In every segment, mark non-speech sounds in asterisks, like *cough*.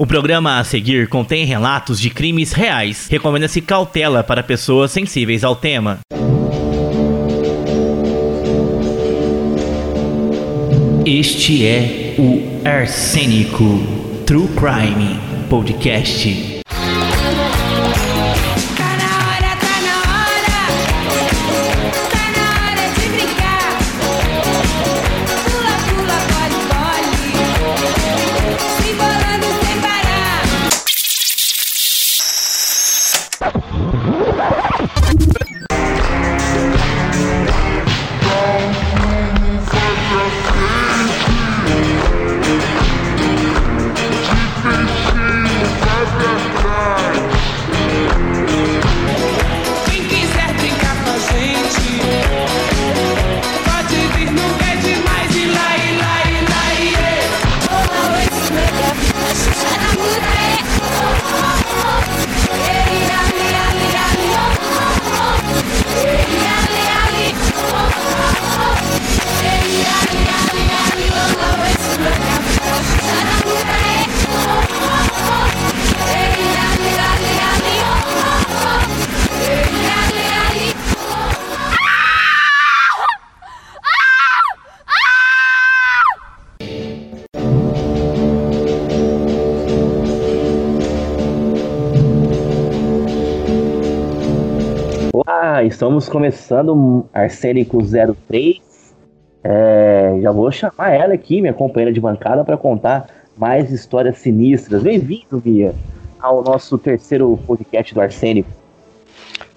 O programa a seguir contém relatos de crimes reais. Recomenda-se cautela para pessoas sensíveis ao tema. Este é o Arsênico True Crime Podcast. Estamos começando Arsênico 03. É, já vou chamar ela aqui, minha companheira de bancada, para contar mais histórias sinistras. Bem-vindo, Mia, ao nosso terceiro podcast do Arsênico.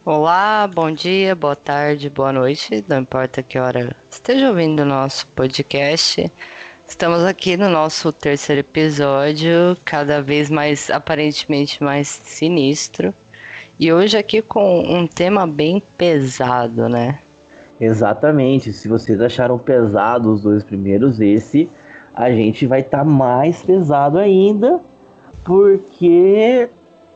Olá, bom dia, boa tarde, boa noite, não importa que hora esteja ouvindo o nosso podcast. Estamos aqui no nosso terceiro episódio, cada vez mais aparentemente mais sinistro. E hoje aqui com um tema bem pesado, né? Exatamente. Se vocês acharam pesado os dois primeiros, esse a gente vai estar tá mais pesado ainda, porque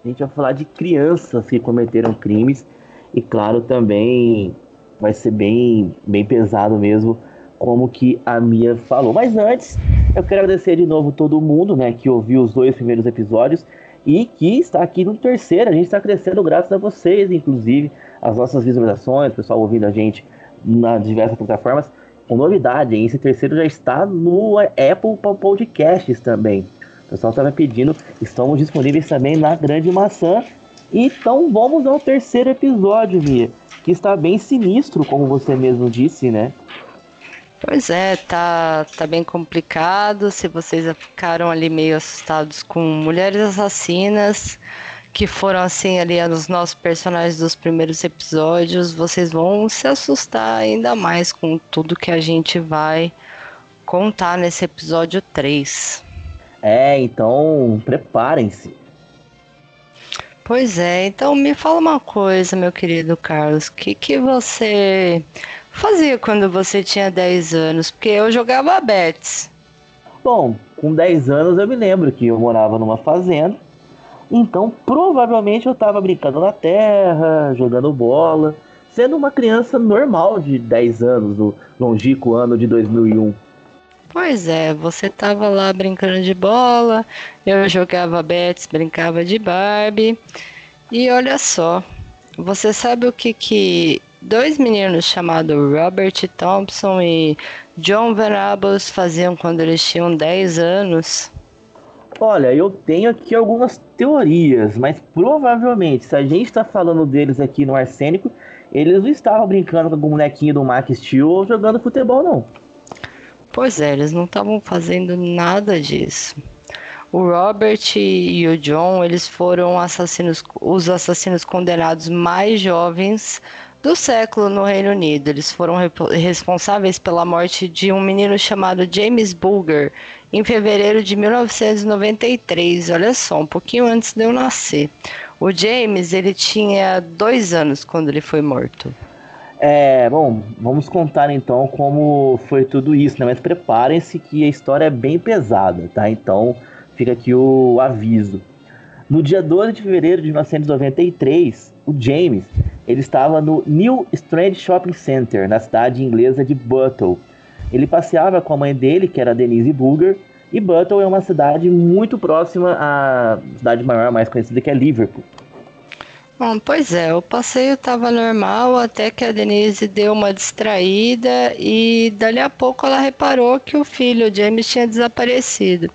a gente vai falar de crianças que cometeram crimes e claro também vai ser bem bem pesado mesmo, como que a Mia falou. Mas antes, eu quero agradecer de novo todo mundo, né, que ouviu os dois primeiros episódios e que está aqui no terceiro. A gente está crescendo graças a vocês, inclusive, as nossas visualizações, o pessoal ouvindo a gente nas diversas plataformas. Com novidade, hein? esse terceiro já está no Apple Podcasts também. O pessoal estava pedindo, estamos disponíveis também na Grande Maçã. Então vamos ao terceiro episódio, Mia, que está bem sinistro, como você mesmo disse, né? Pois é, tá, tá bem complicado. Se vocês ficaram ali meio assustados com mulheres assassinas, que foram assim ali os nossos personagens dos primeiros episódios, vocês vão se assustar ainda mais com tudo que a gente vai contar nesse episódio 3. É, então preparem-se. Pois é, então me fala uma coisa, meu querido Carlos, o que, que você fazia quando você tinha 10 anos? Porque eu jogava bets. Bom, com 10 anos eu me lembro que eu morava numa fazenda. Então, provavelmente eu estava brincando na terra, jogando bola, sendo uma criança normal de 10 anos, no longínquo ano de 2001. Pois é, você estava lá brincando de bola, eu jogava bets, brincava de Barbie. E olha só, você sabe o que que dois meninos chamados Robert Thompson e John Venables faziam quando eles tinham 10 anos? Olha, eu tenho aqui algumas teorias, mas provavelmente, se a gente está falando deles aqui no Arsênico, eles não estavam brincando com o bonequinho do Max Steel ou jogando futebol, não. Pois é, eles não estavam fazendo nada disso. O Robert e o John, eles foram assassinos, os assassinos condenados mais jovens do século no Reino Unido. Eles foram responsáveis pela morte de um menino chamado James Bulger em fevereiro de 1993. Olha só, um pouquinho antes de eu nascer. O James ele tinha dois anos quando ele foi morto. É, bom, vamos contar então como foi tudo isso, né? Mas preparem-se que a história é bem pesada, tá? Então fica aqui o aviso. No dia 12 de fevereiro de 1993, o James ele estava no New Strand Shopping Center, na cidade inglesa de Buttle. Ele passeava com a mãe dele, que era Denise Bulger, E Buttle é uma cidade muito próxima à cidade maior, mais conhecida, que é Liverpool. Bom, pois é, o passeio estava normal até que a Denise deu uma distraída e dali a pouco ela reparou que o filho, James, tinha desaparecido.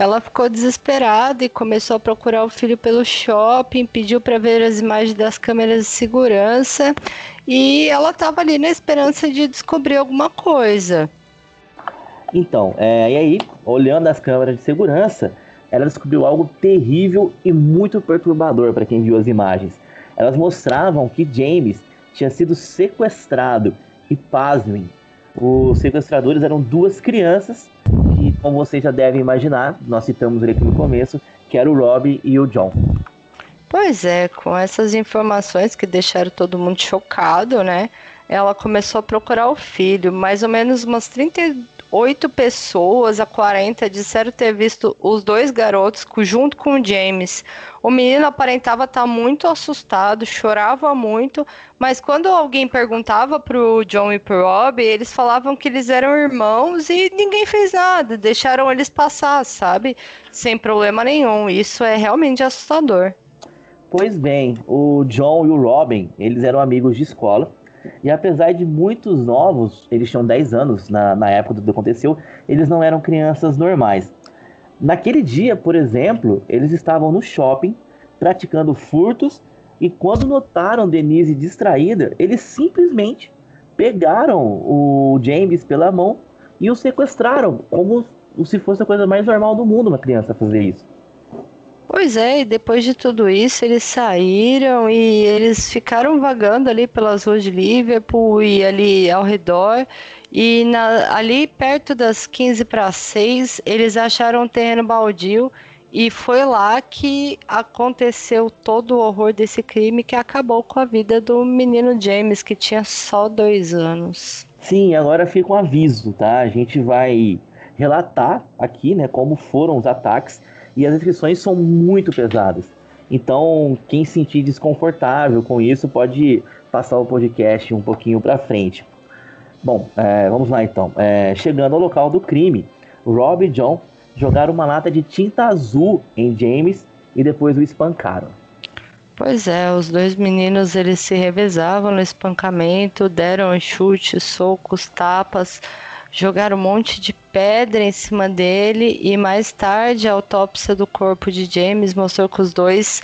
Ela ficou desesperada e começou a procurar o filho pelo shopping, pediu para ver as imagens das câmeras de segurança e ela estava ali na esperança de descobrir alguma coisa. Então, é, e aí, olhando as câmeras de segurança, ela descobriu algo terrível e muito perturbador para quem viu as imagens. Elas mostravam que James tinha sido sequestrado e pasmem. Os sequestradores eram duas crianças que, como vocês já devem imaginar, nós citamos ele aqui no começo, que era o Rob e o John. Pois é, com essas informações que deixaram todo mundo chocado, né? Ela começou a procurar o filho. Mais ou menos umas 30, oito pessoas a 40 disseram ter visto os dois garotos junto com o James. O menino aparentava estar muito assustado, chorava muito, mas quando alguém perguntava pro John e pro Rob, eles falavam que eles eram irmãos e ninguém fez nada, deixaram eles passar, sabe? Sem problema nenhum. Isso é realmente assustador. Pois bem, o John e o Robin, eles eram amigos de escola e apesar de muitos novos, eles tinham 10 anos na, na época do que aconteceu, eles não eram crianças normais. Naquele dia, por exemplo, eles estavam no shopping praticando furtos e quando notaram Denise distraída, eles simplesmente pegaram o James pela mão e o sequestraram, como se fosse a coisa mais normal do mundo uma criança fazer isso. Pois é, e depois de tudo isso, eles saíram e eles ficaram vagando ali pelas ruas de Liverpool e ali ao redor. E na, ali perto das 15 para 6, eles acharam um terreno baldio e foi lá que aconteceu todo o horror desse crime que acabou com a vida do menino James, que tinha só dois anos. Sim, agora fica um aviso, tá? A gente vai relatar aqui, né, como foram os ataques e as descrições são muito pesadas. Então, quem se sentir desconfortável com isso pode passar o podcast um pouquinho para frente. Bom, é, vamos lá então. É, chegando ao local do crime, Rob e John jogaram uma lata de tinta azul em James e depois o espancaram. Pois é, os dois meninos eles se revezavam no espancamento, deram chutes, socos, tapas, jogaram um monte de pedra em cima dele e mais tarde a autópsia do corpo de James mostrou que os dois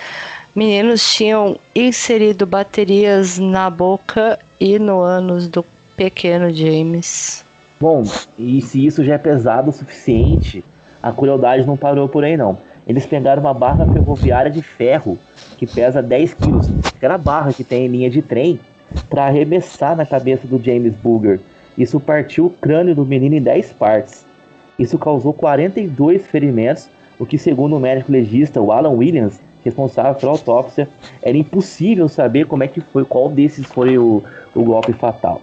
meninos tinham inserido baterias na boca e no ânus do pequeno James. Bom, e se isso já é pesado o suficiente, a crueldade não parou por aí não. Eles pegaram uma barra ferroviária de ferro que pesa 10 quilos, aquela barra que tem em linha de trem, para arremessar na cabeça do James Booger isso partiu o crânio do menino em 10 partes. Isso causou 42 ferimentos, o que, segundo o médico legista o Alan Williams, responsável pela autópsia, era impossível saber como é que foi, qual desses foi o, o golpe fatal.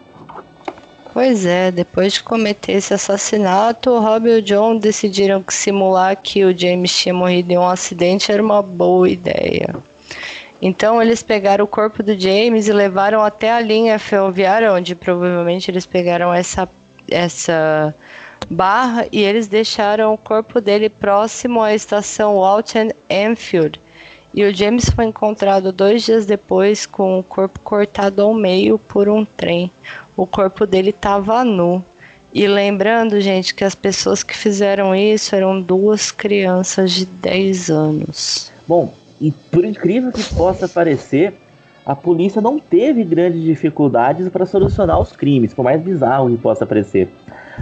Pois é, depois de cometer esse assassinato, Rob e o John decidiram que simular que o James tinha morrido em um acidente era uma boa ideia. Então eles pegaram o corpo do James e levaram até a linha ferroviária, onde provavelmente eles pegaram essa, essa barra e eles deixaram o corpo dele próximo à estação Walton Enfield. E o James foi encontrado dois dias depois com o corpo cortado ao meio por um trem. O corpo dele estava nu. E lembrando, gente, que as pessoas que fizeram isso eram duas crianças de 10 anos. Bom, e por incrível que possa parecer, a polícia não teve grandes dificuldades para solucionar os crimes, por mais bizarro que possa parecer.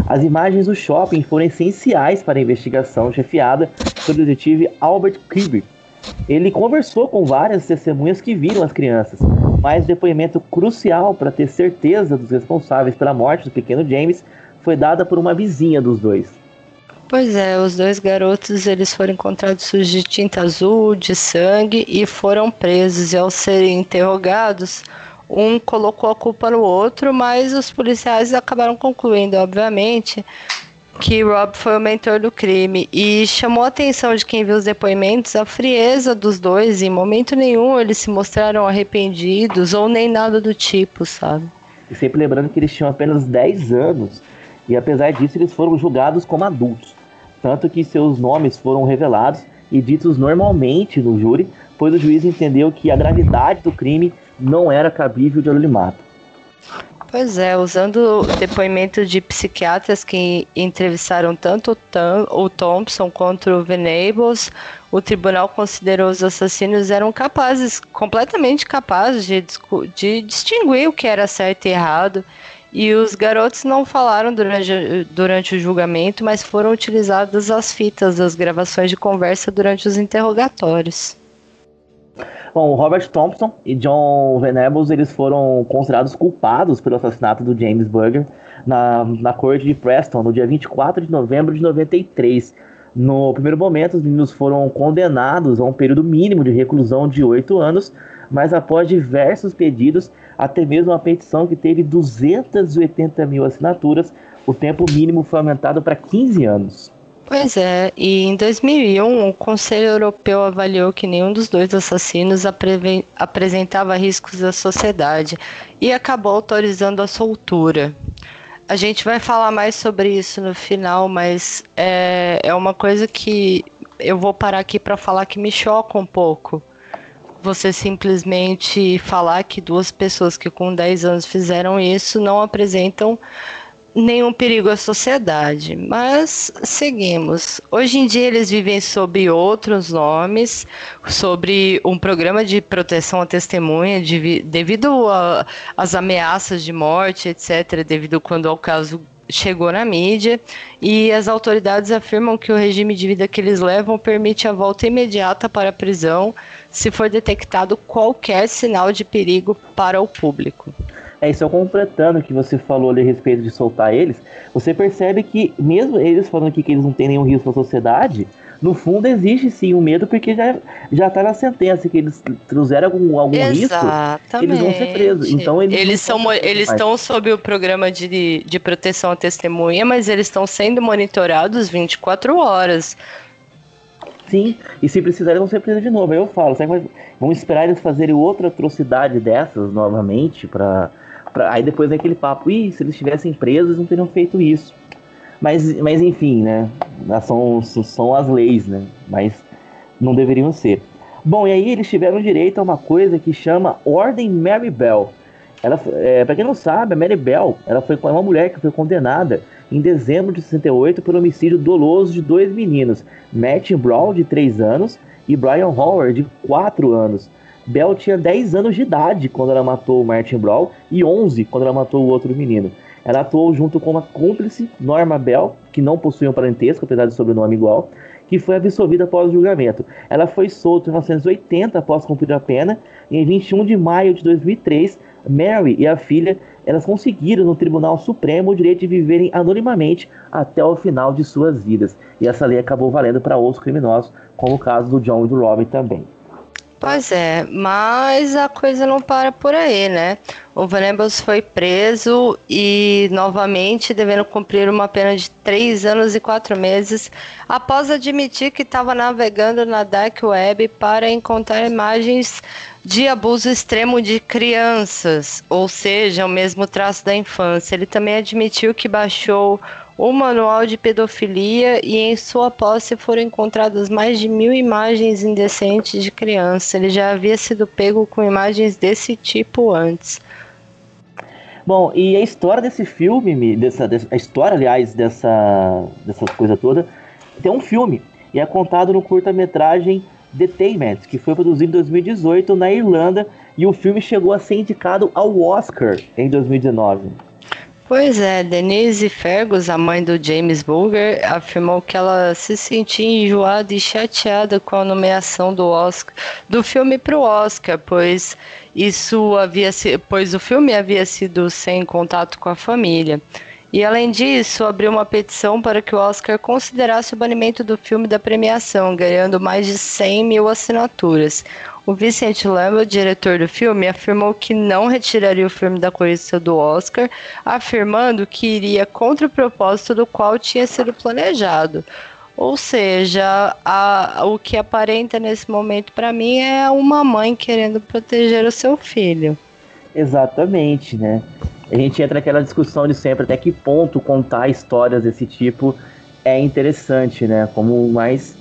As imagens do shopping foram essenciais para a investigação chefiada pelo detetive Albert Kirby. Ele conversou com várias testemunhas que viram as crianças, mas depoimento crucial para ter certeza dos responsáveis pela morte do pequeno James foi dada por uma vizinha dos dois. Pois é, os dois garotos eles foram encontrados sujos de tinta azul, de sangue e foram presos. E ao serem interrogados, um colocou a culpa no outro, mas os policiais acabaram concluindo, obviamente, que Rob foi o mentor do crime e chamou a atenção de quem viu os depoimentos a frieza dos dois. Em momento nenhum eles se mostraram arrependidos ou nem nada do tipo, sabe? E sempre lembrando que eles tinham apenas 10 anos e apesar disso eles foram julgados como adultos. tanto que seus nomes foram revelados e ditos normalmente no júri, pois o juiz entendeu que a gravidade do crime não era cabível de anonimato. Pois é, usando depoimento de psiquiatras que entrevistaram tanto o Thompson quanto o Venables, o tribunal considerou os assassinos eram capazes, completamente capazes de, de distinguir o que era certo e errado. E os garotos não falaram durante, durante o julgamento, mas foram utilizadas as fitas das gravações de conversa durante os interrogatórios. Bom, Robert Thompson e John Venables eles foram considerados culpados pelo assassinato do James Burger na, na corte de Preston no dia 24 de novembro de 93. No primeiro momento, os meninos foram condenados a um período mínimo de reclusão de oito anos, mas após diversos pedidos, até mesmo uma petição que teve 280 mil assinaturas, o tempo mínimo foi aumentado para 15 anos. Pois é, e em 2001 o Conselho Europeu avaliou que nenhum dos dois assassinos apre apresentava riscos à sociedade e acabou autorizando a soltura. A gente vai falar mais sobre isso no final, mas é, é uma coisa que eu vou parar aqui para falar que me choca um pouco. Você simplesmente falar que duas pessoas que com 10 anos fizeram isso não apresentam nenhum perigo à sociedade. Mas seguimos. Hoje em dia eles vivem sob outros nomes, sobre um programa de proteção à testemunha, de, devido às ameaças de morte, etc., devido quando ao caso chegou na mídia e as autoridades afirmam que o regime de vida que eles levam permite a volta imediata para a prisão se for detectado qualquer sinal de perigo para o público. É isso, completando o que você falou ali a respeito de soltar eles, você percebe que, mesmo eles falando aqui que eles não têm nenhum risco para a sociedade, no fundo existe sim o um medo, porque já, já tá na sentença que eles trouxeram algum, algum risco, eles vão ser presos. Então eles, eles são eles estão sob o programa de, de proteção à testemunha, mas eles estão sendo monitorados 24 horas. Sim, e se precisarem vão ser presos de novo. Aí eu falo, sabe, vão esperar eles fazerem outra atrocidade dessas novamente para Pra, aí depois vem aquele papo, ih, se eles estivessem presos, não teriam feito isso. Mas, mas enfim, né? São, são as leis, né? Mas não deveriam ser. Bom, e aí eles tiveram direito a uma coisa que chama Ordem Mary Bell. Ela, é, para quem não sabe, a Mary Bell ela foi uma mulher que foi condenada em dezembro de 68 por homicídio doloso de dois meninos, Matt Brown, de 3 anos, e Brian Howard, de 4 anos. Bell tinha 10 anos de idade quando ela matou o Martin Brown e 11 quando ela matou o outro menino. Ela atuou junto com uma cúmplice, Norma Bell, que não possui um parentesco, apesar de sobrenome igual, que foi absolvida após o julgamento. Ela foi solta em 1980 após cumprir a pena, e em 21 de maio de 2003, Mary e a filha elas conseguiram no Tribunal Supremo o direito de viverem anonimamente até o final de suas vidas. E essa lei acabou valendo para outros criminosos, como o caso do John e do Robin também. Pois é, mas a coisa não para por aí, né? O Venables foi preso e novamente devendo cumprir uma pena de três anos e quatro meses após admitir que estava navegando na dark web para encontrar imagens de abuso extremo de crianças, ou seja, o mesmo traço da infância. Ele também admitiu que baixou o manual de pedofilia e em sua posse foram encontradas mais de mil imagens indecentes de criança. Ele já havia sido pego com imagens desse tipo antes. Bom, e a história desse filme, dessa, a história, aliás, dessa, dessa coisa toda, tem um filme e é contado no curta-metragem Detainment, que foi produzido em 2018 na Irlanda e o filme chegou a ser indicado ao Oscar em 2019. Pois é, Denise Fergus, a mãe do James Bulger, afirmou que ela se sentia enjoada e chateada com a nomeação do Oscar do filme para o Oscar, pois isso havia pois o filme havia sido sem contato com a família. E além disso, abriu uma petição para que o Oscar considerasse o banimento do filme da premiação, ganhando mais de 100 mil assinaturas. O Vicente Lambert, diretor do filme, afirmou que não retiraria o filme da corrida do Oscar, afirmando que iria contra o propósito do qual tinha sido planejado. Ou seja, a, o que aparenta nesse momento para mim é uma mãe querendo proteger o seu filho. Exatamente, né? A gente entra naquela discussão de sempre até que ponto contar histórias desse tipo é interessante, né? Como mais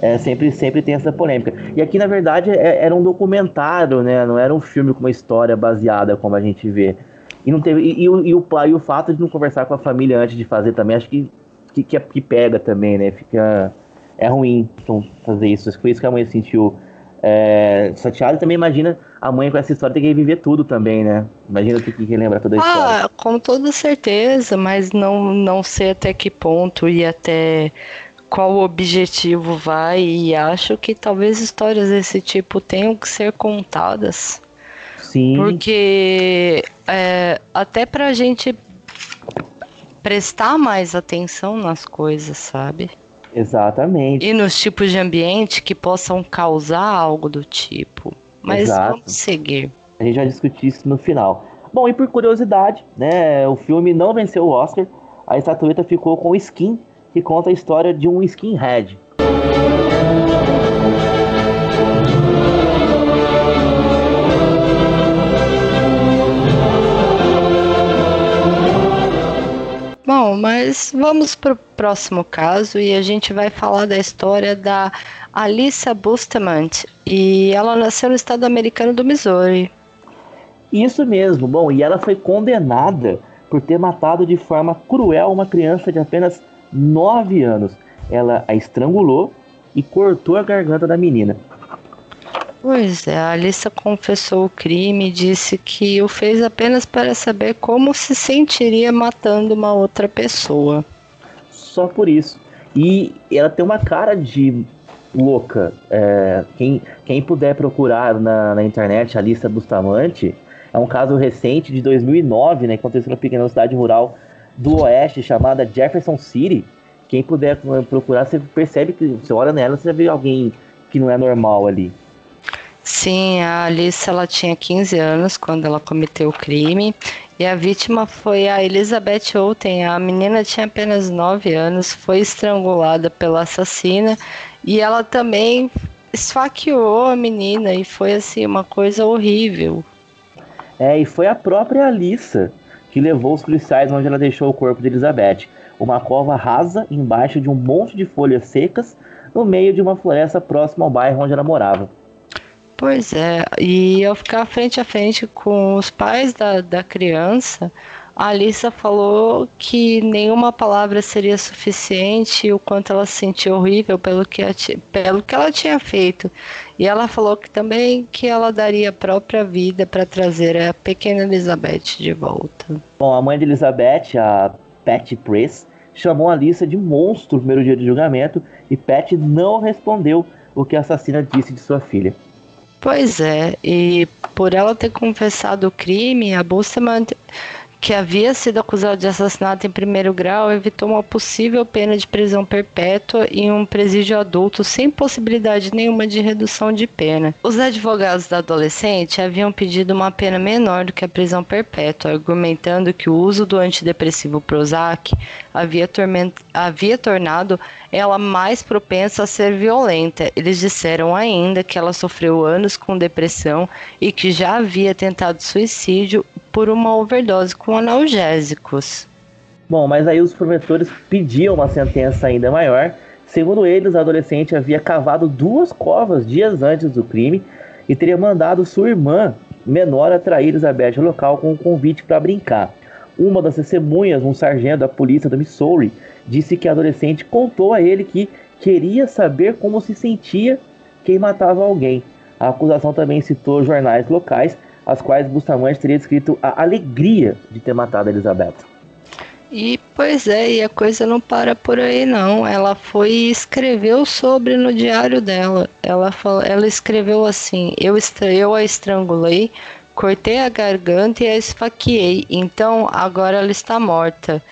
é, sempre, sempre tem essa polêmica. E aqui, na verdade, é, era um documentário, né? Não era um filme com uma história baseada, como a gente vê. E, não teve, e, e, o, e, o, e o fato de não conversar com a família antes de fazer também, acho que, que, que, que pega também, né? Fica. É ruim então, fazer isso. Foi isso que a mãe sentiu é, chateada. E também imagina a mãe com essa história ter que reviver tudo também, né? Imagina ter que relembrar toda a ah, história. Ah, com toda certeza, mas não, não sei até que ponto e até qual objetivo vai. E acho que talvez histórias desse tipo tenham que ser contadas. Sim. Porque é, até pra gente prestar mais atenção nas coisas, sabe? Exatamente. E nos tipos de ambiente que possam causar algo do tipo. Mas Exato. vamos seguir. A gente vai discutir isso no final. Bom, e por curiosidade, né, o filme não venceu o Oscar. A estatueta ficou com o Skin, que conta a história de um skinhead. Bom, mas vamos para o próximo caso e a gente vai falar da história da Alissa Bustamante. E ela nasceu no estado americano do Missouri. Isso mesmo. Bom, e ela foi condenada por ter matado de forma cruel uma criança de apenas 9 anos. Ela a estrangulou e cortou a garganta da menina. Pois é, a Alissa confessou o crime e disse que o fez apenas para saber como se sentiria matando uma outra pessoa. Só por isso. E ela tem uma cara de louca. É, quem, quem puder procurar na, na internet a lista Bustamante, é um caso recente de 2009, né, que aconteceu na pequena cidade rural do oeste chamada Jefferson City. Quem puder procurar, você percebe que você olha nela, você vê alguém que não é normal ali. Sim, a Alice ela tinha 15 anos quando ela cometeu o crime e a vítima foi a Elizabeth Outen. A menina tinha apenas 9 anos, foi estrangulada pela assassina e ela também esfaqueou a menina e foi assim uma coisa horrível. É, e foi a própria Alissa que levou os policiais onde ela deixou o corpo de Elizabeth. Uma cova rasa embaixo de um monte de folhas secas no meio de uma floresta próxima ao bairro onde ela morava. Pois é, e eu ficar frente a frente com os pais da, da criança, a Alissa falou que nenhuma palavra seria suficiente, o quanto ela se sentiu horrível pelo que, pelo que ela tinha feito. E ela falou que também que ela daria a própria vida para trazer a pequena Elizabeth de volta. Bom, a mãe de Elizabeth, a Patty Press, chamou a Alissa de monstro no primeiro dia de julgamento e Patty não respondeu o que a assassina disse de sua filha. Pois é, e por ela ter confessado o crime, a Bustamante que havia sido acusado de assassinato em primeiro grau, evitou uma possível pena de prisão perpétua em um presídio adulto sem possibilidade nenhuma de redução de pena. Os advogados da adolescente haviam pedido uma pena menor do que a prisão perpétua, argumentando que o uso do antidepressivo Prozac havia, havia tornado ela mais propensa a ser violenta. Eles disseram ainda que ela sofreu anos com depressão e que já havia tentado suicídio por uma overdose com analgésicos. Bom, mas aí os promotores pediam uma sentença ainda maior. Segundo eles, a adolescente havia cavado duas covas dias antes do crime e teria mandado sua irmã menor atrair Elizabeth ao local com um convite para brincar. Uma das testemunhas, um sargento da polícia do Missouri, disse que a adolescente contou a ele que queria saber como se sentia quem matava alguém. A acusação também citou jornais locais as quais Bustamante teria descrito a alegria de ter matado Elizabeth. E pois é, e a coisa não para por aí não. Ela foi e escreveu sobre no diário dela. Ela falou, ela escreveu assim: eu, eu a estrangulei, cortei a garganta e a esfaqueei. Então agora ela está morta.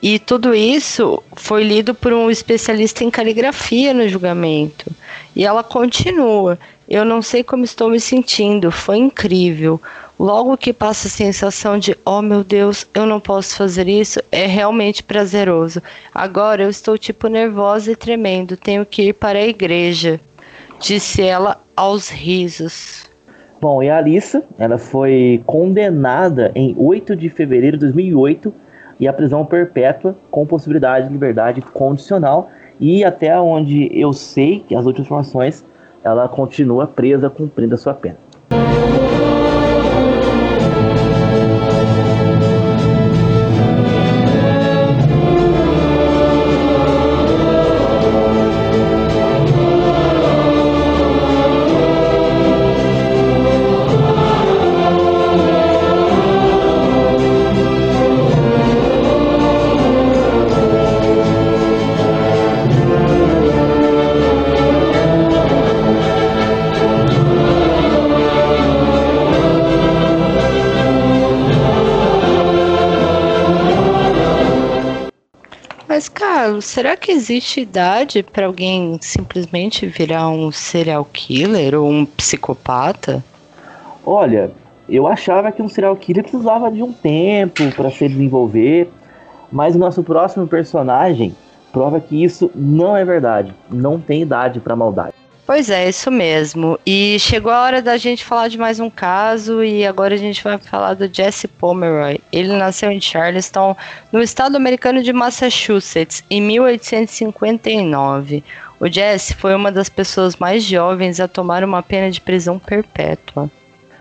E tudo isso foi lido por um especialista em caligrafia no julgamento. E ela continua. Eu não sei como estou me sentindo, foi incrível. Logo que passa a sensação de, oh meu Deus, eu não posso fazer isso, é realmente prazeroso. Agora eu estou tipo nervosa e tremendo, tenho que ir para a igreja, disse ela aos risos. Bom, e a Alissa, ela foi condenada em 8 de fevereiro de 2008 e a prisão perpétua com possibilidade de liberdade condicional. E até onde eu sei que as últimas informações, ela continua presa cumprindo a sua pena. Será que existe idade para alguém simplesmente virar um serial killer ou um psicopata? Olha, eu achava que um serial killer precisava de um tempo para se desenvolver, mas o nosso próximo personagem prova que isso não é verdade. Não tem idade para maldade. Pois é, isso mesmo. E chegou a hora da gente falar de mais um caso e agora a gente vai falar do Jesse Pomeroy. Ele nasceu em Charleston, no estado americano de Massachusetts, em 1859. O Jesse foi uma das pessoas mais jovens a tomar uma pena de prisão perpétua.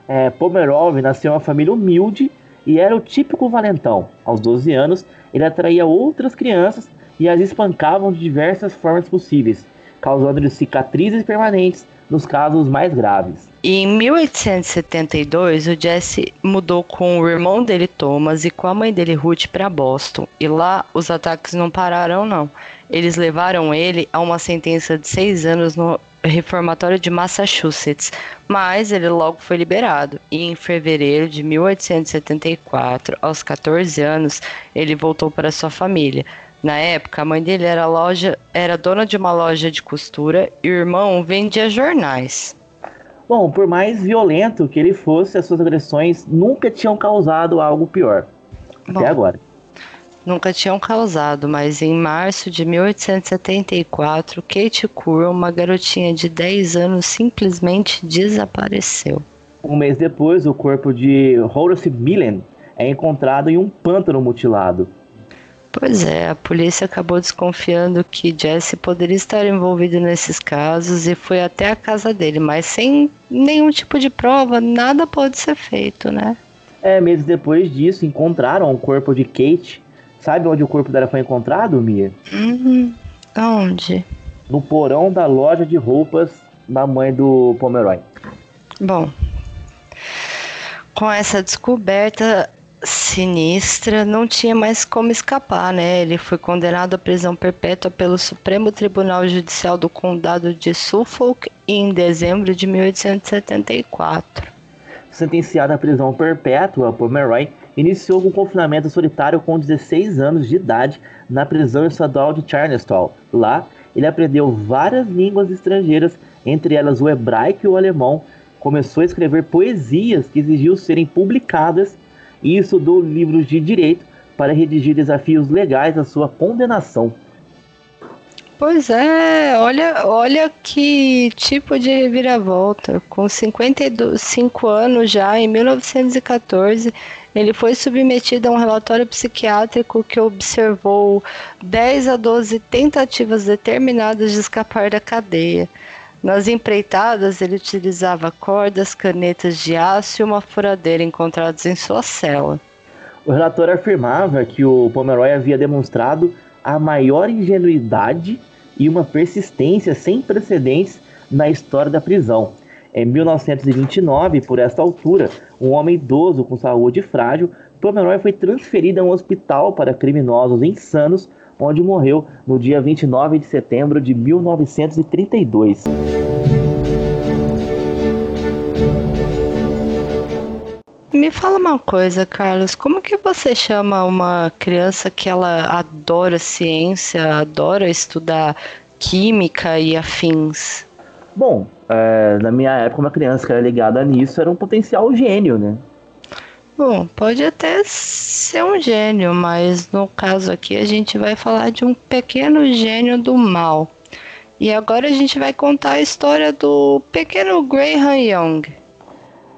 É, Pomeroy nasceu em uma família humilde e era o típico valentão. Aos 12 anos, ele atraía outras crianças e as espancavam de diversas formas possíveis causando-lhe cicatrizes permanentes nos casos mais graves. Em 1872, o Jesse mudou com o irmão dele Thomas e com a mãe dele Ruth para Boston. E lá os ataques não pararam não. Eles levaram ele a uma sentença de seis anos no reformatório de Massachusetts, mas ele logo foi liberado. E em fevereiro de 1874, aos 14 anos, ele voltou para sua família. Na época, a mãe dele era, loja, era dona de uma loja de costura e o irmão vendia jornais. Bom, por mais violento que ele fosse, as suas agressões nunca tinham causado algo pior. Bom, até agora. Nunca tinham causado, mas em março de 1874, Kate Curran, uma garotinha de 10 anos, simplesmente desapareceu. Um mês depois, o corpo de Horace Millen é encontrado em um pântano mutilado. Pois é, a polícia acabou desconfiando que Jesse poderia estar envolvido nesses casos e foi até a casa dele, mas sem nenhum tipo de prova, nada pode ser feito, né? É, meses depois disso, encontraram o corpo de Kate. Sabe onde o corpo dela foi encontrado, Mia? Uhum. Onde? No porão da loja de roupas da mãe do Pomeroy. Bom, com essa descoberta, sinistra, não tinha mais como escapar, né? Ele foi condenado à prisão perpétua pelo Supremo Tribunal Judicial do Condado de Suffolk em dezembro de 1874. Sentenciado à prisão perpétua, Pomeroy iniciou um confinamento solitário com 16 anos de idade na prisão estadual de Charleston. Lá, ele aprendeu várias línguas estrangeiras, entre elas o hebraico e o alemão. Começou a escrever poesias que exigiam serem publicadas e estudou livros de direito para redigir desafios legais à sua condenação. Pois é, olha, olha que tipo de reviravolta. Com 55 anos já, em 1914, ele foi submetido a um relatório psiquiátrico que observou 10 a 12 tentativas determinadas de escapar da cadeia. Nas empreitadas, ele utilizava cordas, canetas de aço e uma furadeira encontrados em sua cela. O relator afirmava que o Pomeroy havia demonstrado a maior ingenuidade e uma persistência sem precedentes na história da prisão. Em 1929, por esta altura, um homem idoso com saúde frágil, Pomeroy foi transferido a um hospital para criminosos insanos onde morreu no dia 29 de setembro de 1932. Me fala uma coisa, Carlos, como que você chama uma criança que ela adora ciência, adora estudar química e afins? Bom, é, na minha época, uma criança que era ligada nisso era um potencial gênio, né? Bom, pode até ser um gênio, mas no caso aqui a gente vai falar de um pequeno gênio do mal. E agora a gente vai contar a história do pequeno Graham Young.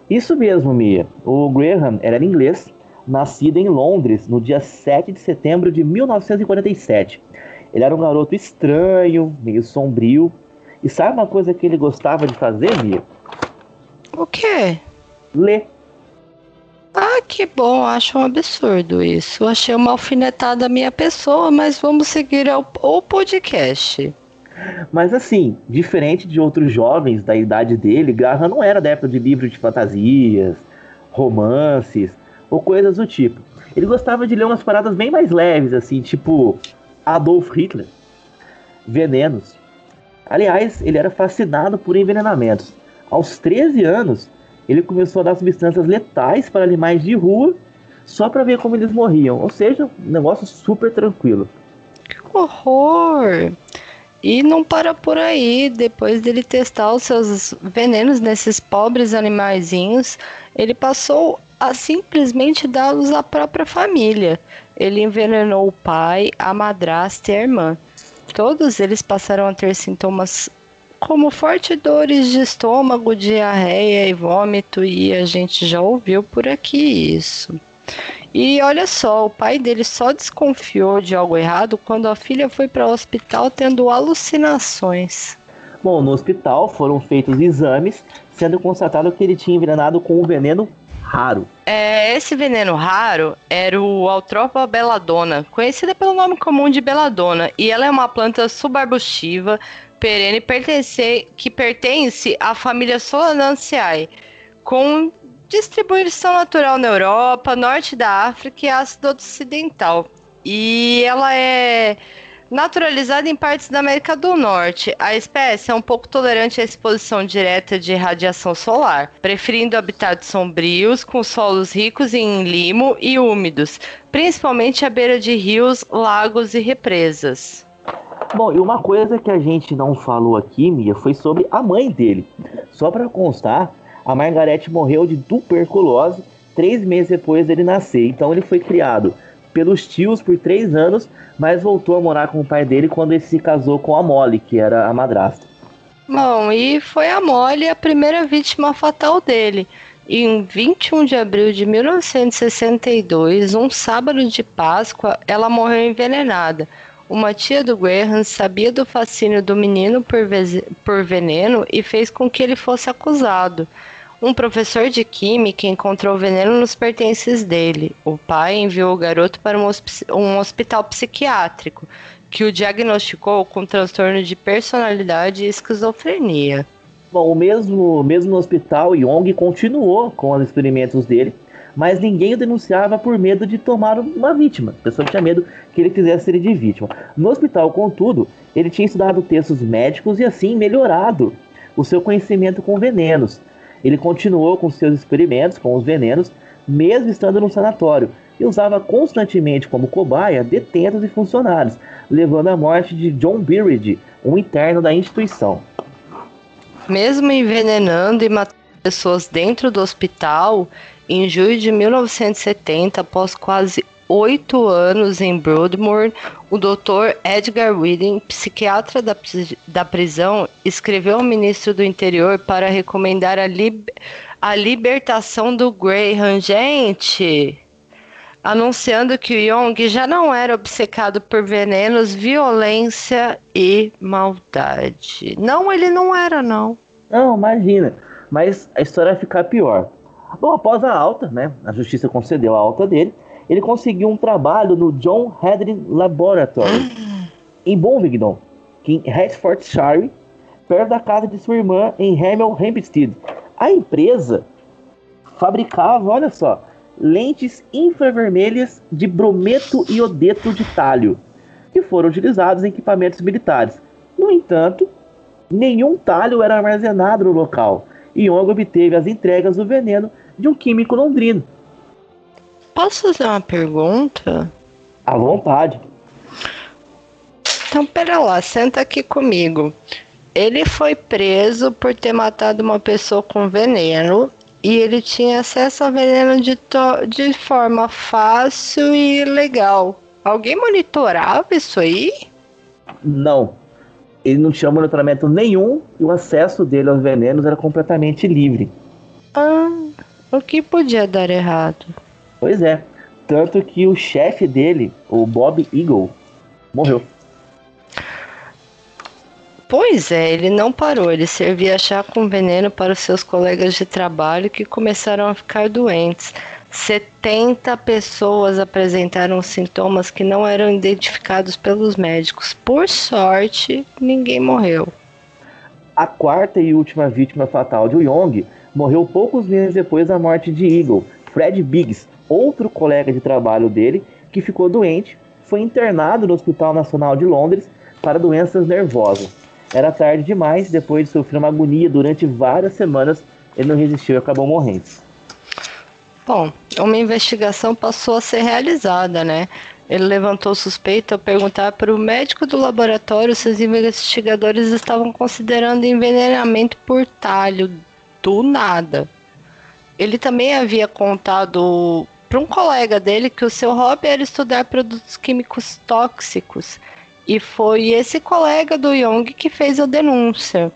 Isso mesmo, Mia. O Graham era inglês, nascido em Londres no dia 7 de setembro de 1947. Ele era um garoto estranho, meio sombrio. E sabe uma coisa que ele gostava de fazer, Mia? O quê? Ler. Ah, que bom, acho um absurdo isso. Achei uma alfinetada à minha pessoa, mas vamos seguir ao, ao podcast. Mas assim, diferente de outros jovens da idade dele, Graham não era época de livros de fantasias, romances ou coisas do tipo. Ele gostava de ler umas paradas bem mais leves, assim, tipo Adolf Hitler, venenos. Aliás, ele era fascinado por envenenamentos. Aos 13 anos, ele começou a dar substâncias letais para animais de rua só para ver como eles morriam. Ou seja, um negócio super tranquilo. Que horror! E não para por aí. Depois dele testar os seus venenos nesses pobres animaizinhos, ele passou a simplesmente dá-los à própria família. Ele envenenou o pai, a madrasta e a irmã. Todos eles passaram a ter sintomas como fortes dores de estômago, diarreia e vômito, e a gente já ouviu por aqui isso. E olha só, o pai dele só desconfiou de algo errado quando a filha foi para o hospital tendo alucinações. Bom, no hospital foram feitos exames, sendo constatado que ele tinha envenenado com um veneno raro. É, esse veneno raro era o Altropa belladonna, conhecida pelo nome comum de belladonna, e ela é uma planta subarbustiva perene pertence, que pertence à família Solanaceae, com distribuição natural na Europa, norte da África e ácido ocidental. E ela é naturalizada em partes da América do Norte. A espécie é um pouco tolerante à exposição direta de radiação solar, preferindo habitats sombrios com solos ricos em limo e úmidos, principalmente à beira de rios, lagos e represas. Bom, e uma coisa que a gente não falou aqui, Mia, foi sobre a mãe dele. Só para constar, a Margarete morreu de tuberculose três meses depois dele nascer. Então ele foi criado pelos tios por três anos, mas voltou a morar com o pai dele quando ele se casou com a Molly, que era a madrasta. Bom, e foi a Molly a primeira vítima fatal dele. Em 21 de abril de 1962, um sábado de Páscoa, ela morreu envenenada. Uma tia do Graham sabia do fascínio do menino por, por veneno e fez com que ele fosse acusado. Um professor de química encontrou veneno nos pertences dele. O pai enviou o garoto para um, um hospital psiquiátrico, que o diagnosticou com transtorno de personalidade e esquizofrenia. Bom, o mesmo, mesmo hospital, Young continuou com os experimentos dele, mas ninguém o denunciava por medo de tomar uma vítima. A pessoa tinha medo que ele quisesse ser de vítima. No hospital, contudo, ele tinha estudado textos médicos e assim melhorado o seu conhecimento com venenos. Ele continuou com seus experimentos com os venenos, mesmo estando no sanatório, e usava constantemente como cobaia detentos e funcionários, levando à morte de John Birridge, um interno da instituição. Mesmo envenenando e matando pessoas dentro do hospital, em julho de 1970, após quase oito anos em Broadmoor, o Dr. Edgar Whedon, psiquiatra da, da prisão, escreveu ao ministro do Interior para recomendar a, lib a libertação do Graham. Gente! Anunciando que o Young já não era obcecado por venenos, violência e maldade. Não, ele não era, não. Não, imagina. Mas a história vai ficar pior. Bom, após a alta, né? A justiça concedeu a alta dele ele conseguiu um trabalho no John Hedrin Laboratory, em Bovingdon, em Hertfordshire, perto da casa de sua irmã em Hemel Hempstead. A empresa fabricava, olha só, lentes infravermelhas de brometo e iodeto de talho, que foram utilizados em equipamentos militares. No entanto, nenhum talho era armazenado no local, Young obteve as entregas do veneno de um químico londrino, Posso fazer uma pergunta? À vontade. Então, pera lá, senta aqui comigo. Ele foi preso por ter matado uma pessoa com veneno e ele tinha acesso a veneno de, de forma fácil e legal. Alguém monitorava isso aí? Não. Ele não tinha monitoramento nenhum e o acesso dele aos venenos era completamente livre. Ah, o que podia dar errado? Pois é. Tanto que o chefe dele, o Bob Eagle, morreu. Pois é, ele não parou. Ele servia chá com veneno para os seus colegas de trabalho que começaram a ficar doentes. 70 pessoas apresentaram sintomas que não eram identificados pelos médicos. Por sorte, ninguém morreu. A quarta e última vítima fatal de Young morreu poucos meses depois da morte de Eagle. Fred Biggs, outro colega de trabalho dele, que ficou doente, foi internado no Hospital Nacional de Londres para doenças nervosas. Era tarde demais, depois de sofrer uma agonia durante várias semanas, ele não resistiu e acabou morrendo. Bom, uma investigação passou a ser realizada, né? Ele levantou suspeita ao perguntar para o médico do laboratório se os investigadores estavam considerando envenenamento por talho do nada. Ele também havia contado para um colega dele que o seu hobby era estudar produtos químicos tóxicos e foi esse colega do Young que fez a denúncia.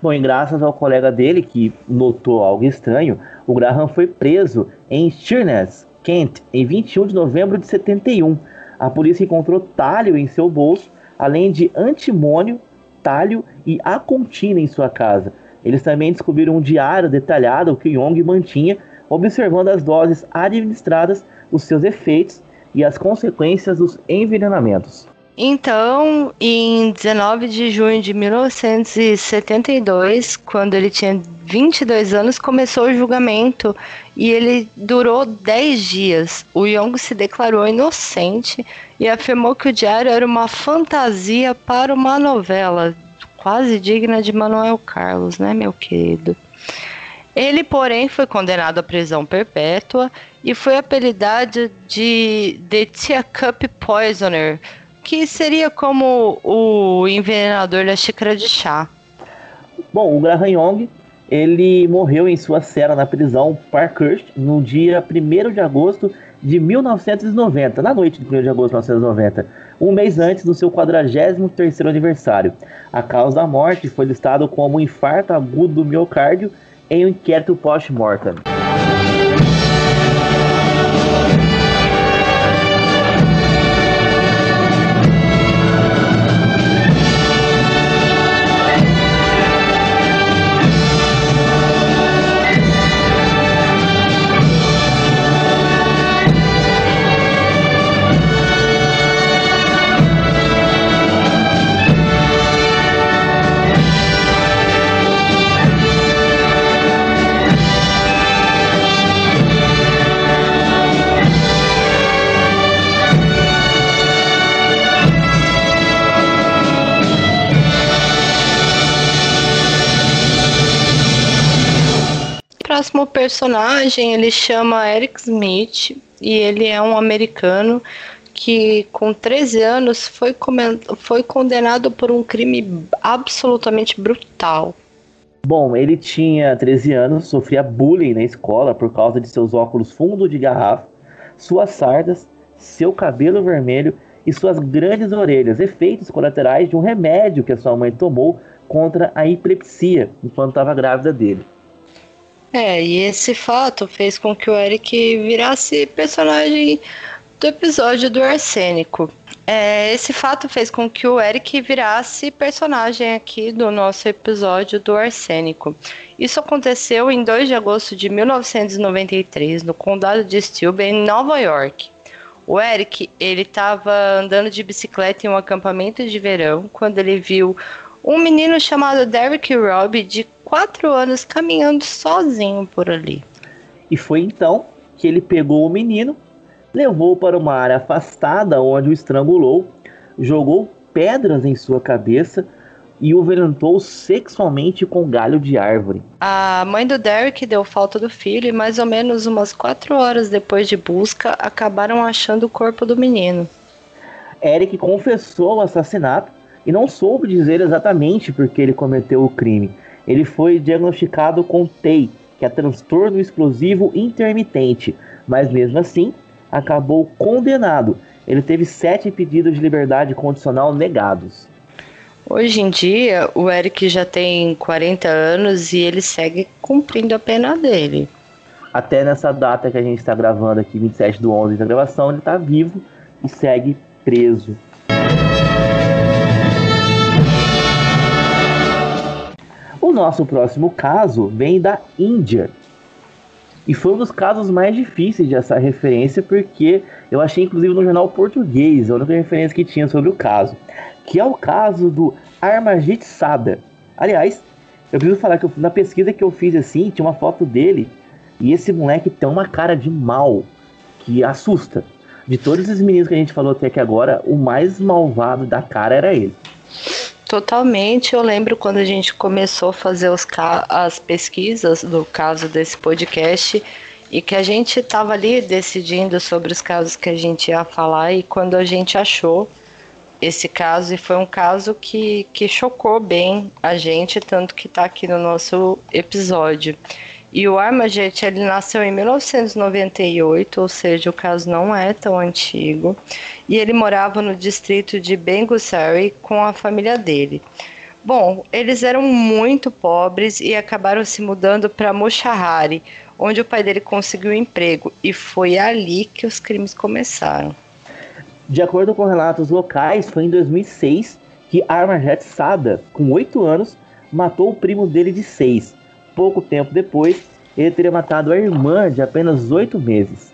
Bom, e graças ao colega dele que notou algo estranho, o Graham foi preso em Sheerness, Kent, em 21 de novembro de 71. A polícia encontrou talho em seu bolso, além de antimônio, talho e acontina em sua casa. Eles também descobriram um diário detalhado que Young mantinha, observando as doses administradas, os seus efeitos e as consequências dos envenenamentos. Então, em 19 de junho de 1972, quando ele tinha 22 anos, começou o julgamento e ele durou 10 dias. O Young se declarou inocente e afirmou que o diário era uma fantasia para uma novela, quase digna de Manuel Carlos, né, meu querido? Ele, porém, foi condenado à prisão perpétua e foi apelidado de The Tia Cup Poisoner que seria como o envenenador da xícara de chá. Bom, o Graham Young, ele morreu em sua cela na prisão Parkhurst no dia 1 de agosto de 1990, na noite de 1 de agosto de 1990, um mês antes do seu 43º aniversário. A causa da morte foi listado como um infarto agudo do miocárdio em um inquérito post-mortem. Próximo personagem ele chama Eric Smith e ele é um americano que com 13 anos foi, foi condenado por um crime absolutamente brutal. Bom, ele tinha 13 anos, sofria bullying na escola por causa de seus óculos fundo de garrafa, suas sardas, seu cabelo vermelho e suas grandes orelhas, efeitos colaterais de um remédio que a sua mãe tomou contra a epilepsia enquanto estava grávida dele. É, e esse fato fez com que o Eric virasse personagem do episódio do Arsênico. É, esse fato fez com que o Eric virasse personagem aqui do nosso episódio do Arsênico. Isso aconteceu em 2 de agosto de 1993, no condado de Stilby, em Nova York. O Eric, ele estava andando de bicicleta em um acampamento de verão quando ele viu um menino chamado Derek Robb, de 4 anos, caminhando sozinho por ali. E foi então que ele pegou o menino, levou para uma área afastada onde o estrangulou, jogou pedras em sua cabeça e o violentou sexualmente com galho de árvore. A mãe do Derek deu falta do filho e mais ou menos umas quatro horas depois de busca acabaram achando o corpo do menino. Eric confessou o assassinato e não soube dizer exatamente por que ele cometeu o crime. Ele foi diagnosticado com TEI, que é transtorno explosivo intermitente, mas mesmo assim acabou condenado. Ele teve sete pedidos de liberdade condicional negados. Hoje em dia, o Eric já tem 40 anos e ele segue cumprindo a pena dele. até nessa data que a gente está gravando aqui, 27 do 11 da gravação, ele está vivo e segue preso. Nosso próximo caso vem da Índia. E foi um dos casos mais difíceis dessa referência, porque eu achei inclusive no jornal português, a única referência que tinha sobre o caso, que é o caso do Armajit Sada. Aliás, eu preciso falar que eu, na pesquisa que eu fiz assim, tinha uma foto dele e esse moleque tem uma cara de mal que assusta. De todos esses meninos que a gente falou até aqui agora, o mais malvado da cara era ele. Totalmente. Eu lembro quando a gente começou a fazer os as pesquisas do caso desse podcast e que a gente estava ali decidindo sobre os casos que a gente ia falar e quando a gente achou esse caso e foi um caso que, que chocou bem a gente, tanto que está aqui no nosso episódio. E o Armajet ele nasceu em 1998, ou seja, o caso não é tão antigo. E ele morava no distrito de Bengusari com a família dele. Bom, eles eram muito pobres e acabaram se mudando para Moshahari, onde o pai dele conseguiu um emprego. E foi ali que os crimes começaram. De acordo com relatos locais, foi em 2006 que Armajet Sada, com 8 anos, matou o primo dele de 6 pouco tempo depois, ele teria matado a irmã de apenas oito meses.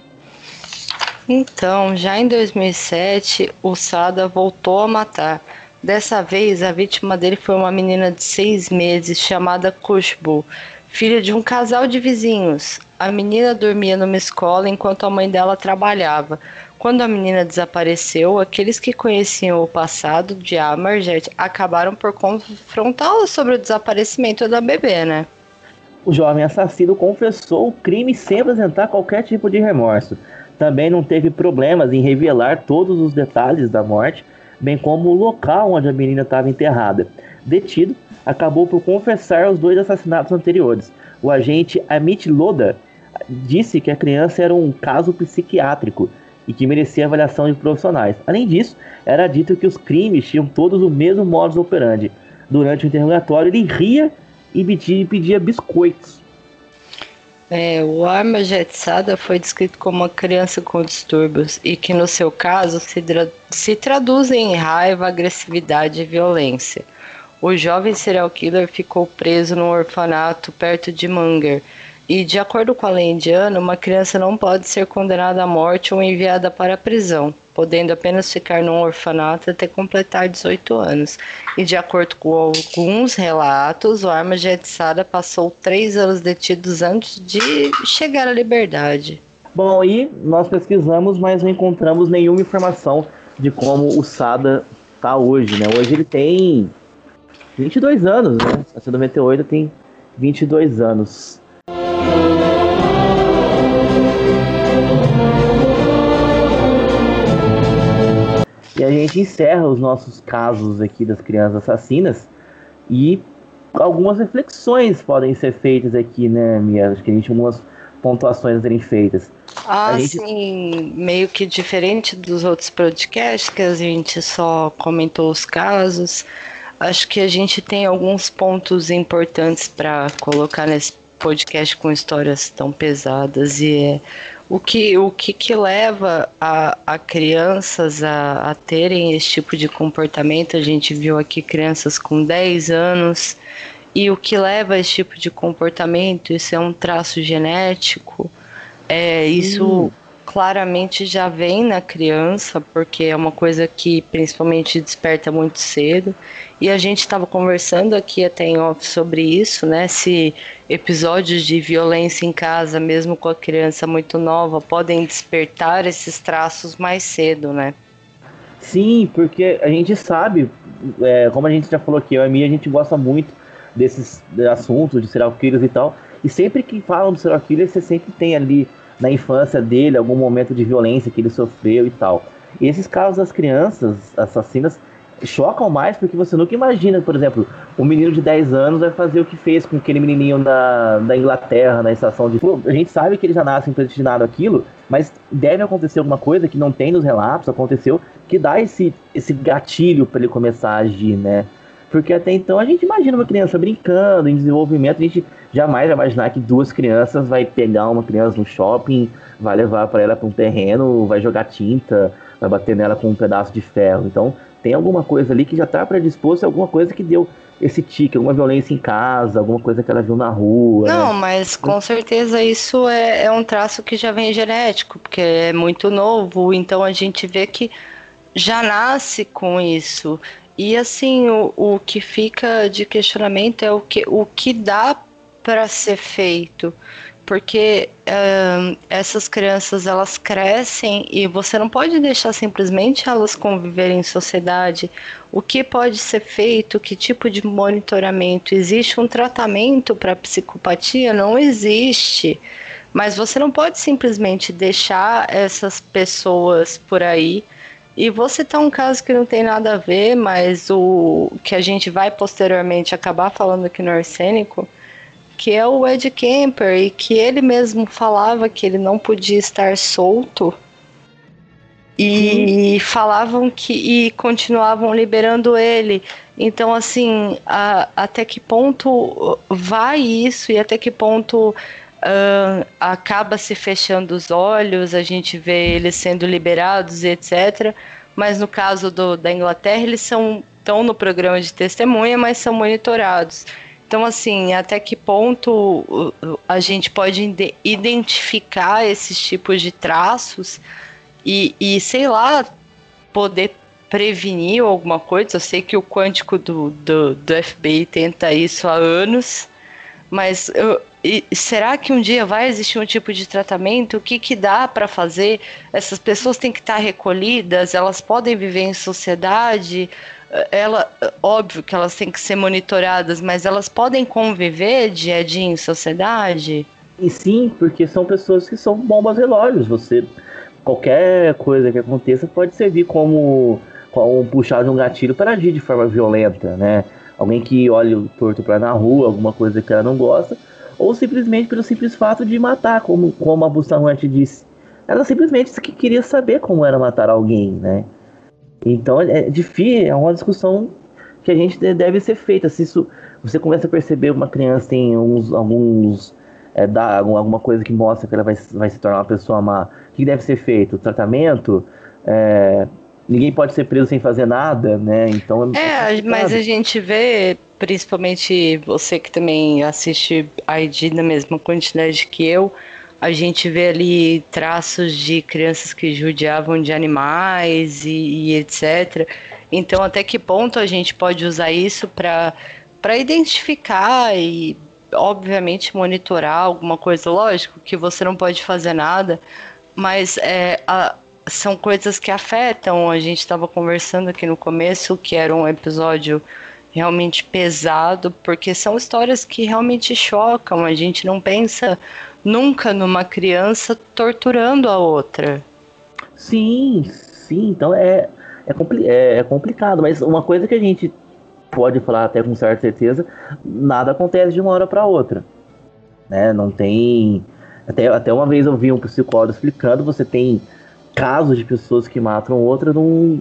Então, já em 2007, o Sada voltou a matar. Dessa vez, a vítima dele foi uma menina de seis meses chamada Kushbu, filha de um casal de vizinhos. A menina dormia numa escola enquanto a mãe dela trabalhava. Quando a menina desapareceu, aqueles que conheciam o passado de Amarjet acabaram por confrontá-la sobre o desaparecimento da bebê, né? O jovem assassino confessou o crime sem apresentar qualquer tipo de remorso. Também não teve problemas em revelar todos os detalhes da morte, bem como o local onde a menina estava enterrada. Detido, acabou por confessar os dois assassinatos anteriores. O agente Amit Loda disse que a criança era um caso psiquiátrico e que merecia avaliação de profissionais. Além disso, era dito que os crimes tinham todos o mesmo modus operandi. Durante o interrogatório, ele ria e pedia, pedia biscoitos. É, o Arma Jetsada foi descrito como uma criança com distúrbios e que, no seu caso, se, se traduzem em raiva, agressividade e violência. O jovem serial killer ficou preso num orfanato perto de Munger. E, de acordo com a lei indiana, uma criança não pode ser condenada à morte ou enviada para a prisão podendo apenas ficar num orfanato até completar 18 anos. E de acordo com alguns relatos, o Arma Jetsada passou três anos detidos antes de chegar à liberdade. Bom, e nós pesquisamos, mas não encontramos nenhuma informação de como o Sada está hoje, né? Hoje ele tem 22 anos, né? A 98 tem 22 anos. E a gente encerra os nossos casos aqui das crianças assassinas e algumas reflexões podem ser feitas aqui, né, Mia? Acho que a gente algumas pontuações a serem feitas. Ah, gente... sim, meio que diferente dos outros podcasts que a gente só comentou os casos. Acho que a gente tem alguns pontos importantes para colocar nesse podcast com histórias tão pesadas e é o que, o que, que leva a, a crianças a, a terem esse tipo de comportamento? A gente viu aqui crianças com 10 anos. E o que leva a esse tipo de comportamento? Isso é um traço genético? É, isso hum claramente já vem na criança, porque é uma coisa que principalmente desperta muito cedo. E a gente estava conversando aqui até em off sobre isso, né? Se episódios de violência em casa, mesmo com a criança muito nova, podem despertar esses traços mais cedo, né? Sim, porque a gente sabe, é, como a gente já falou aqui, eu e a Mia, a gente gosta muito desses assuntos de serial killers e tal. E sempre que falam do serial killer, você sempre tem ali na infância dele, algum momento de violência que ele sofreu e tal. E esses casos das crianças assassinas chocam mais porque você nunca imagina, por exemplo, um menino de 10 anos vai fazer o que fez com aquele menininho da, da Inglaterra na estação de. A gente sabe que ele já nasce predestinado aquilo, mas deve acontecer alguma coisa que não tem nos relatos, aconteceu, que dá esse, esse gatilho para ele começar a agir, né? Porque até então a gente imagina uma criança brincando, em desenvolvimento, a gente jamais vai imaginar que duas crianças vai pegar uma criança no shopping, vai levar para ela para um terreno, vai jogar tinta, vai bater nela com um pedaço de ferro. Então tem alguma coisa ali que já está predisposto, alguma coisa que deu esse tique, alguma violência em casa, alguma coisa que ela viu na rua. Né? Não, né? mas com certeza isso é, é um traço que já vem genético, porque é muito novo, então a gente vê que já nasce com isso. E assim, o, o que fica de questionamento é o que, o que dá para ser feito porque essas crianças elas crescem e você não pode deixar simplesmente elas conviverem em sociedade. O que pode ser feito? Que tipo de monitoramento? Existe um tratamento para psicopatia? Não existe. Mas você não pode simplesmente deixar essas pessoas por aí. E você tá um caso que não tem nada a ver, mas o que a gente vai posteriormente acabar falando aqui no Arsênico que é o Ed Kemper, e que ele mesmo falava que ele não podia estar solto. E Sim. falavam que. e continuavam liberando ele. Então, assim, a, até que ponto vai isso e até que ponto uh, acaba se fechando os olhos, a gente vê eles sendo liberados e etc. Mas no caso do, da Inglaterra, eles são estão no programa de testemunha, mas são monitorados. Então, assim, até que ponto a gente pode identificar esses tipos de traços e, e sei lá, poder prevenir alguma coisa? Eu sei que o quântico do, do, do FBI tenta isso há anos, mas eu, e será que um dia vai existir um tipo de tratamento? O que, que dá para fazer? Essas pessoas têm que estar recolhidas, elas podem viver em sociedade ela, óbvio que elas têm que ser monitoradas, mas elas podem conviver dia a dia em sociedade? E sim, porque são pessoas que são bombas relógios. Você qualquer coisa que aconteça pode servir como, como puxar de um gatilho para agir de forma violenta, né? Alguém que olha o torto para na rua, alguma coisa que ela não gosta, ou simplesmente pelo simples fato de matar, como, como a Bustamante disse. Ela simplesmente queria saber como era matar alguém, né? Então é, é difícil, é uma discussão que a gente deve ser feita. Se isso você começa a perceber uma criança tem uns, alguns é, dá alguma coisa que mostra que ela vai, vai se tornar uma pessoa má, o que deve ser feito? tratamento? É, ninguém pode ser preso sem fazer nada, né? Então é, é mas a gente vê, principalmente você que também assiste ID na mesma quantidade que eu, a gente vê ali traços de crianças que judiavam de animais e, e etc. Então, até que ponto a gente pode usar isso para identificar e, obviamente, monitorar alguma coisa? Lógico que você não pode fazer nada, mas é, a, são coisas que afetam. A gente estava conversando aqui no começo, que era um episódio realmente pesado, porque são histórias que realmente chocam. A gente não pensa nunca numa criança torturando a outra. Sim, sim, então é, é, compli é, é complicado, mas uma coisa que a gente pode falar até com certa certeza, nada acontece de uma hora para outra. Né? Não tem. Até, até uma vez eu vi um psicólogo explicando, você tem casos de pessoas que matam outra num,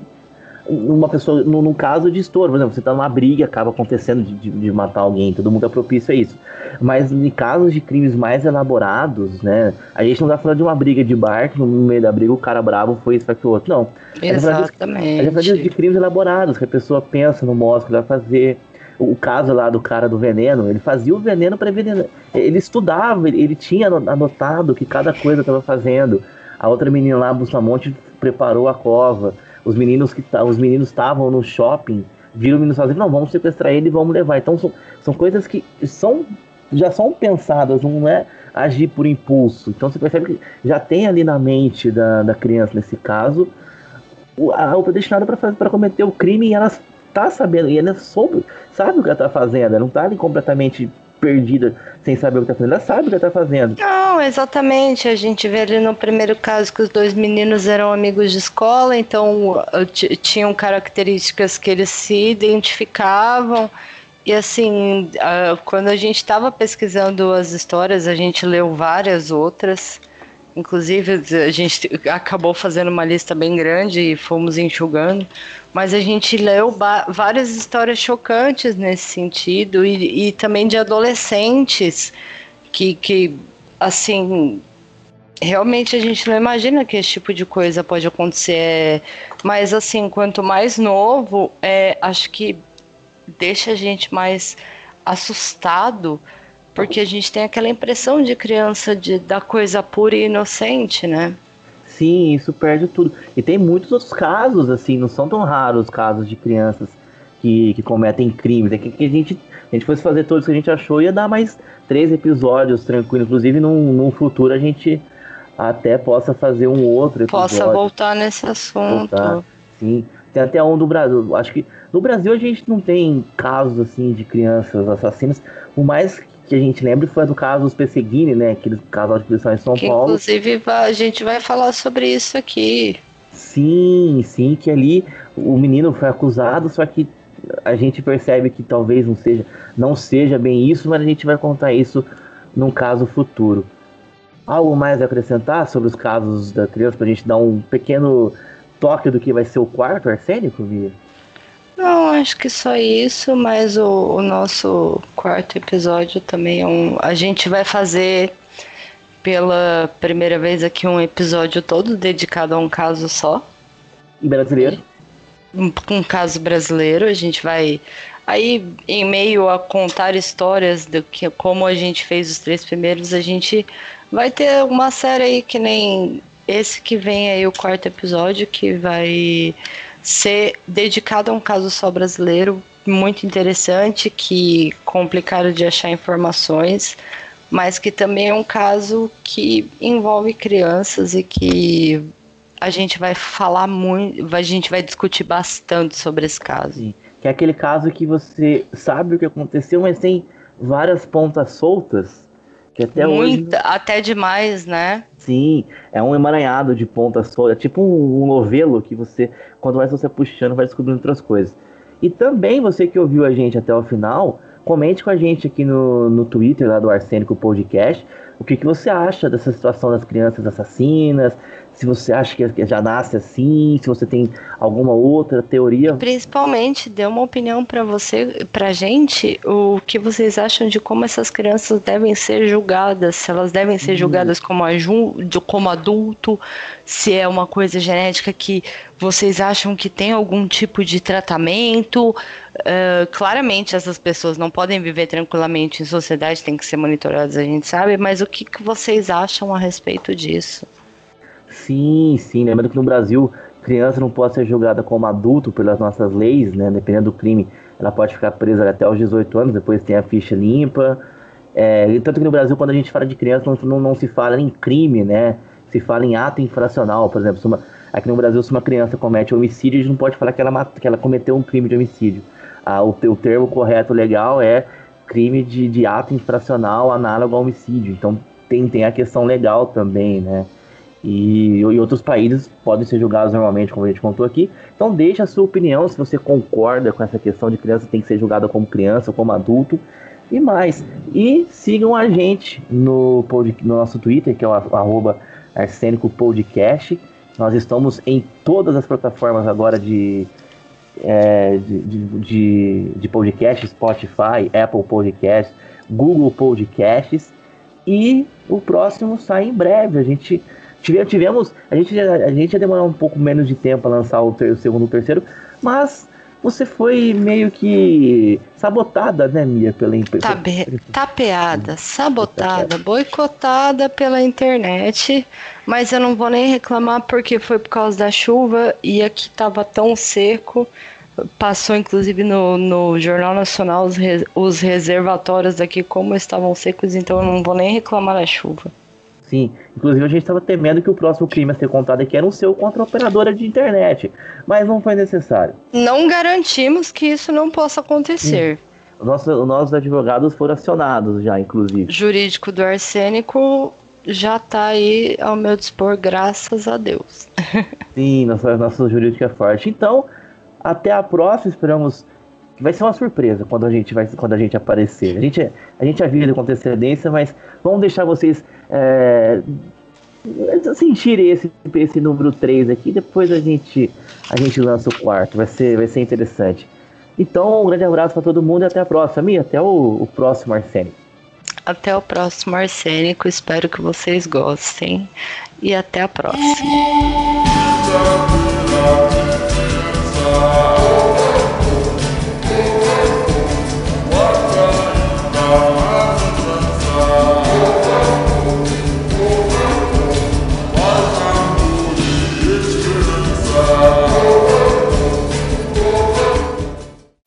uma pessoa, num, num, caso de estouro, por exemplo, você tá numa briga, acaba acontecendo de, de, de, matar alguém, todo mundo é propício a isso. Mas em casos de crimes mais elaborados, né? A gente não tá falando de uma briga de bar, que no meio da briga o cara bravo foi isso, o outro. Não. Exatamente. A gente tá falando de crimes elaborados, que a pessoa pensa no modo que vai fazer. O caso lá do cara do veneno, ele fazia o veneno para envenenar. Ele estudava, ele, ele tinha anotado que cada coisa estava fazendo. A outra menina lá, Bustamante, preparou a cova os meninos que os meninos estavam no shopping, viram o menino sozinho, não, vamos sequestrar ele e vamos levar. Então são, são coisas que são já são pensadas, não é agir por impulso. Então você percebe que já tem ali na mente da, da criança, nesse caso, a roupa destinada para cometer o crime e ela está sabendo, e ela soube, sabe o que ela está fazendo, ela não está ali completamente perdida sem saber o que tá fazendo. Ela sabe o que tá fazendo. Não, exatamente. A gente vê ali no primeiro caso que os dois meninos eram amigos de escola, então tinham características que eles se identificavam. E assim, quando a gente estava pesquisando as histórias, a gente leu várias outras. Inclusive, a gente acabou fazendo uma lista bem grande e fomos enxugando, mas a gente leu várias histórias chocantes nesse sentido e, e também de adolescentes que, que, assim, realmente a gente não imagina que esse tipo de coisa pode acontecer. Mas, assim, quanto mais novo, é, acho que deixa a gente mais assustado porque a gente tem aquela impressão de criança de, da coisa pura e inocente, né? Sim, isso perde tudo. E tem muitos outros casos, assim, não são tão raros casos de crianças que, que cometem crimes. É que, que a gente a gente fosse fazer todos que a gente achou, ia dar mais três episódios tranquilo. Inclusive, num, num futuro a gente até possa fazer um outro episódio. Possa voltar nesse assunto. Voltar. Sim. Tem até um do Brasil. Acho que no Brasil a gente não tem casos assim de crianças assassinas. O mais que a gente lembra foi do caso dos Pesseguini, né? Aquele casal de prisão em São que, Paulo. Inclusive, a gente vai falar sobre isso aqui. Sim, sim, que ali o menino foi acusado, só que a gente percebe que talvez não seja, não seja bem isso, mas a gente vai contar isso num caso futuro. Algo mais a acrescentar sobre os casos da criança para a gente dar um pequeno toque do que vai ser o quarto arsênico, Via? Não, acho que só isso, mas o, o nosso quarto episódio também é um. A gente vai fazer pela primeira vez aqui um episódio todo dedicado a um caso só. Brasileiro? Um, um caso brasileiro. A gente vai. Aí, em meio a contar histórias do que como a gente fez os três primeiros, a gente vai ter uma série aí que nem esse que vem aí, o quarto episódio, que vai ser dedicado a um caso só brasileiro muito interessante, que complicado de achar informações, mas que também é um caso que envolve crianças e que a gente vai falar muito, a gente vai discutir bastante sobre esse caso. Sim. Que é aquele caso que você sabe o que aconteceu, mas tem várias pontas soltas que até Muita, hoje. Até demais, né? Sim, é um emaranhado de pontas soltas. É tipo um, um novelo que você, quando mais você puxando, vai descobrindo outras coisas. E também você que ouviu a gente até o final, comente com a gente aqui no, no Twitter lá do Arsênico Podcast o que, que você acha dessa situação das crianças assassinas, se você acha que já nasce assim, se você tem alguma outra teoria. Principalmente, dê uma opinião para você, pra gente, o que vocês acham de como essas crianças devem ser julgadas, se elas devem ser uhum. julgadas como, como adulto, se é uma coisa genética que vocês acham que tem algum tipo de tratamento. Uh, claramente, essas pessoas não podem viver tranquilamente em sociedade, tem que ser monitoradas, a gente sabe, mas o que, que vocês acham a respeito disso? Sim, sim. Lembrando que no Brasil, criança não pode ser julgada como adulto pelas nossas leis, né? Dependendo do crime, ela pode ficar presa até os 18 anos, depois tem a ficha limpa. É, tanto que no Brasil, quando a gente fala de criança, não, não, não, se fala em crime, né? Se fala em ato infracional, por exemplo. Uma, aqui no Brasil, se uma criança comete homicídio, a gente não pode falar que ela, que ela cometeu um crime de homicídio. Ah, o, o termo correto legal é crime de, de ato infracional análogo ao homicídio. Então tem, tem a questão legal também, né? E em outros países podem ser julgados normalmente, como a gente contou aqui. Então deixa a sua opinião se você concorda com essa questão de criança tem que ser julgada como criança, como adulto e mais. E sigam a gente no, no nosso Twitter, que é o arroba Arsênico Podcast. Nós estamos em todas as plataformas agora de, é, de, de, de, de podcast, Spotify, Apple Podcasts, Google Podcasts. E o próximo sai em breve. A gente Tivemos, a gente, a gente ia demorar um pouco menos de tempo a lançar o, ter, o segundo e o terceiro, mas você foi meio que sabotada, né, Mia, pela empresa. tapeada, sabotada, boicotada pela internet, mas eu não vou nem reclamar porque foi por causa da chuva e aqui tava tão seco. Passou inclusive no, no Jornal Nacional os, os reservatórios daqui como estavam secos, então eu não vou nem reclamar da chuva. Sim, inclusive a gente estava temendo que o próximo crime a ser contado aqui era um seu contra a operadora de internet, mas não foi necessário. Não garantimos que isso não possa acontecer. Sim. Nosso, nossos advogados foram acionados já, inclusive. Jurídico do arsênico já está aí ao meu dispor, graças a Deus. *laughs* Sim, nosso, nosso jurídico é forte. Então, até a próxima, esperamos vai ser uma surpresa quando a gente vai quando a gente aparecer. A gente a gente avisa com antecedência, mas vamos deixar vocês é, sentir esse, esse número 3 aqui, depois a gente, a gente lança o quarto, vai ser, vai ser interessante. Então, um grande abraço para todo mundo e até a próxima. E até o, o próximo Arsênico. Até o próximo Arsênico, espero que vocês gostem. E até a próxima.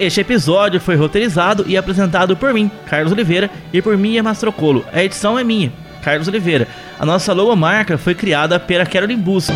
Este episódio foi roteirizado e apresentado por mim, Carlos Oliveira, e por Mia Mastrocolo. A edição é minha, Carlos Oliveira. A nossa logomarca foi criada pela Carolyn Bus.